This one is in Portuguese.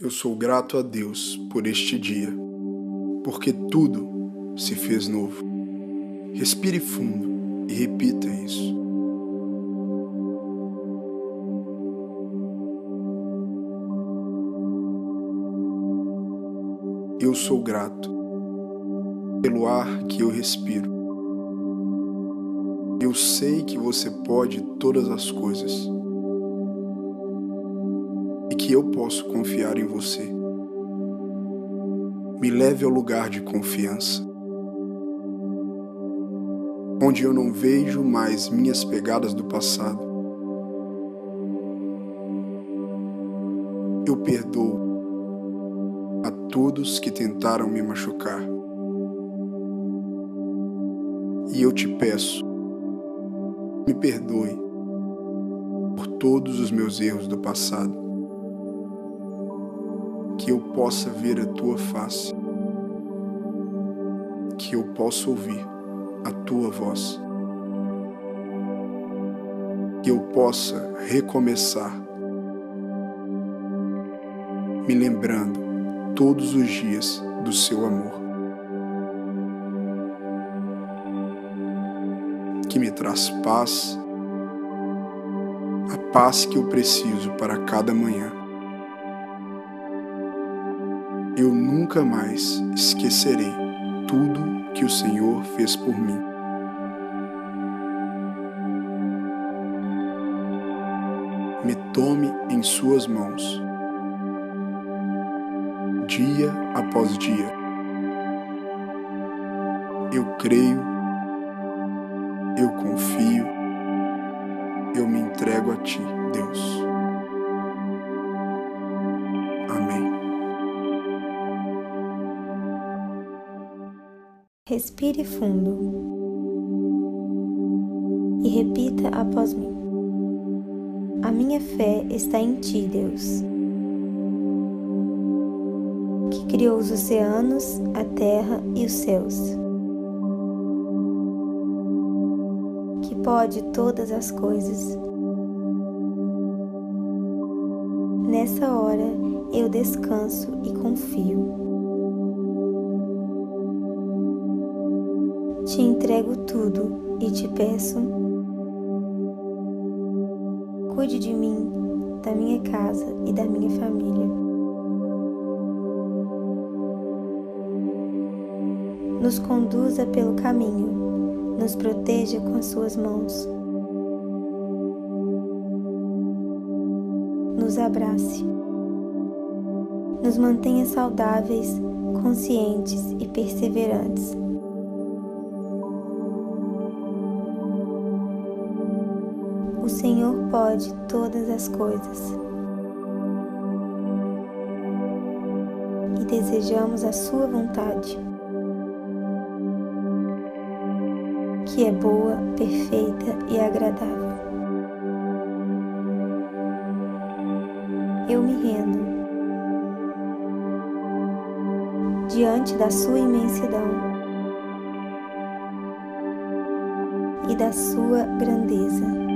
Eu sou grato a Deus por este dia, porque tudo se fez novo. Respire fundo e repita isso. Eu sou grato pelo ar que eu respiro. Eu sei que você pode todas as coisas que eu posso confiar em você. Me leve ao lugar de confiança, onde eu não vejo mais minhas pegadas do passado. Eu perdoo a todos que tentaram me machucar. E eu te peço, me perdoe por todos os meus erros do passado que eu possa ver a tua face, que eu possa ouvir a tua voz, que eu possa recomeçar, me lembrando todos os dias do seu amor, que me traz paz, a paz que eu preciso para cada manhã eu nunca mais esquecerei tudo que o Senhor fez por mim. Me tome em Suas mãos, dia após dia. Eu creio, eu confio, eu me entrego a Ti, Deus. Respire fundo e repita após mim. A minha fé está em Ti, Deus, que criou os oceanos, a terra e os céus, que pode todas as coisas. Nessa hora eu descanso e confio. Te entrego tudo e te peço, cuide de mim, da minha casa e da minha família. Nos conduza pelo caminho, nos proteja com as suas mãos. Nos abrace. Nos mantenha saudáveis, conscientes e perseverantes Senhor pode todas as coisas. E desejamos a Sua vontade, que é boa, perfeita e agradável. Eu me rendo diante da Sua imensidão e da Sua grandeza.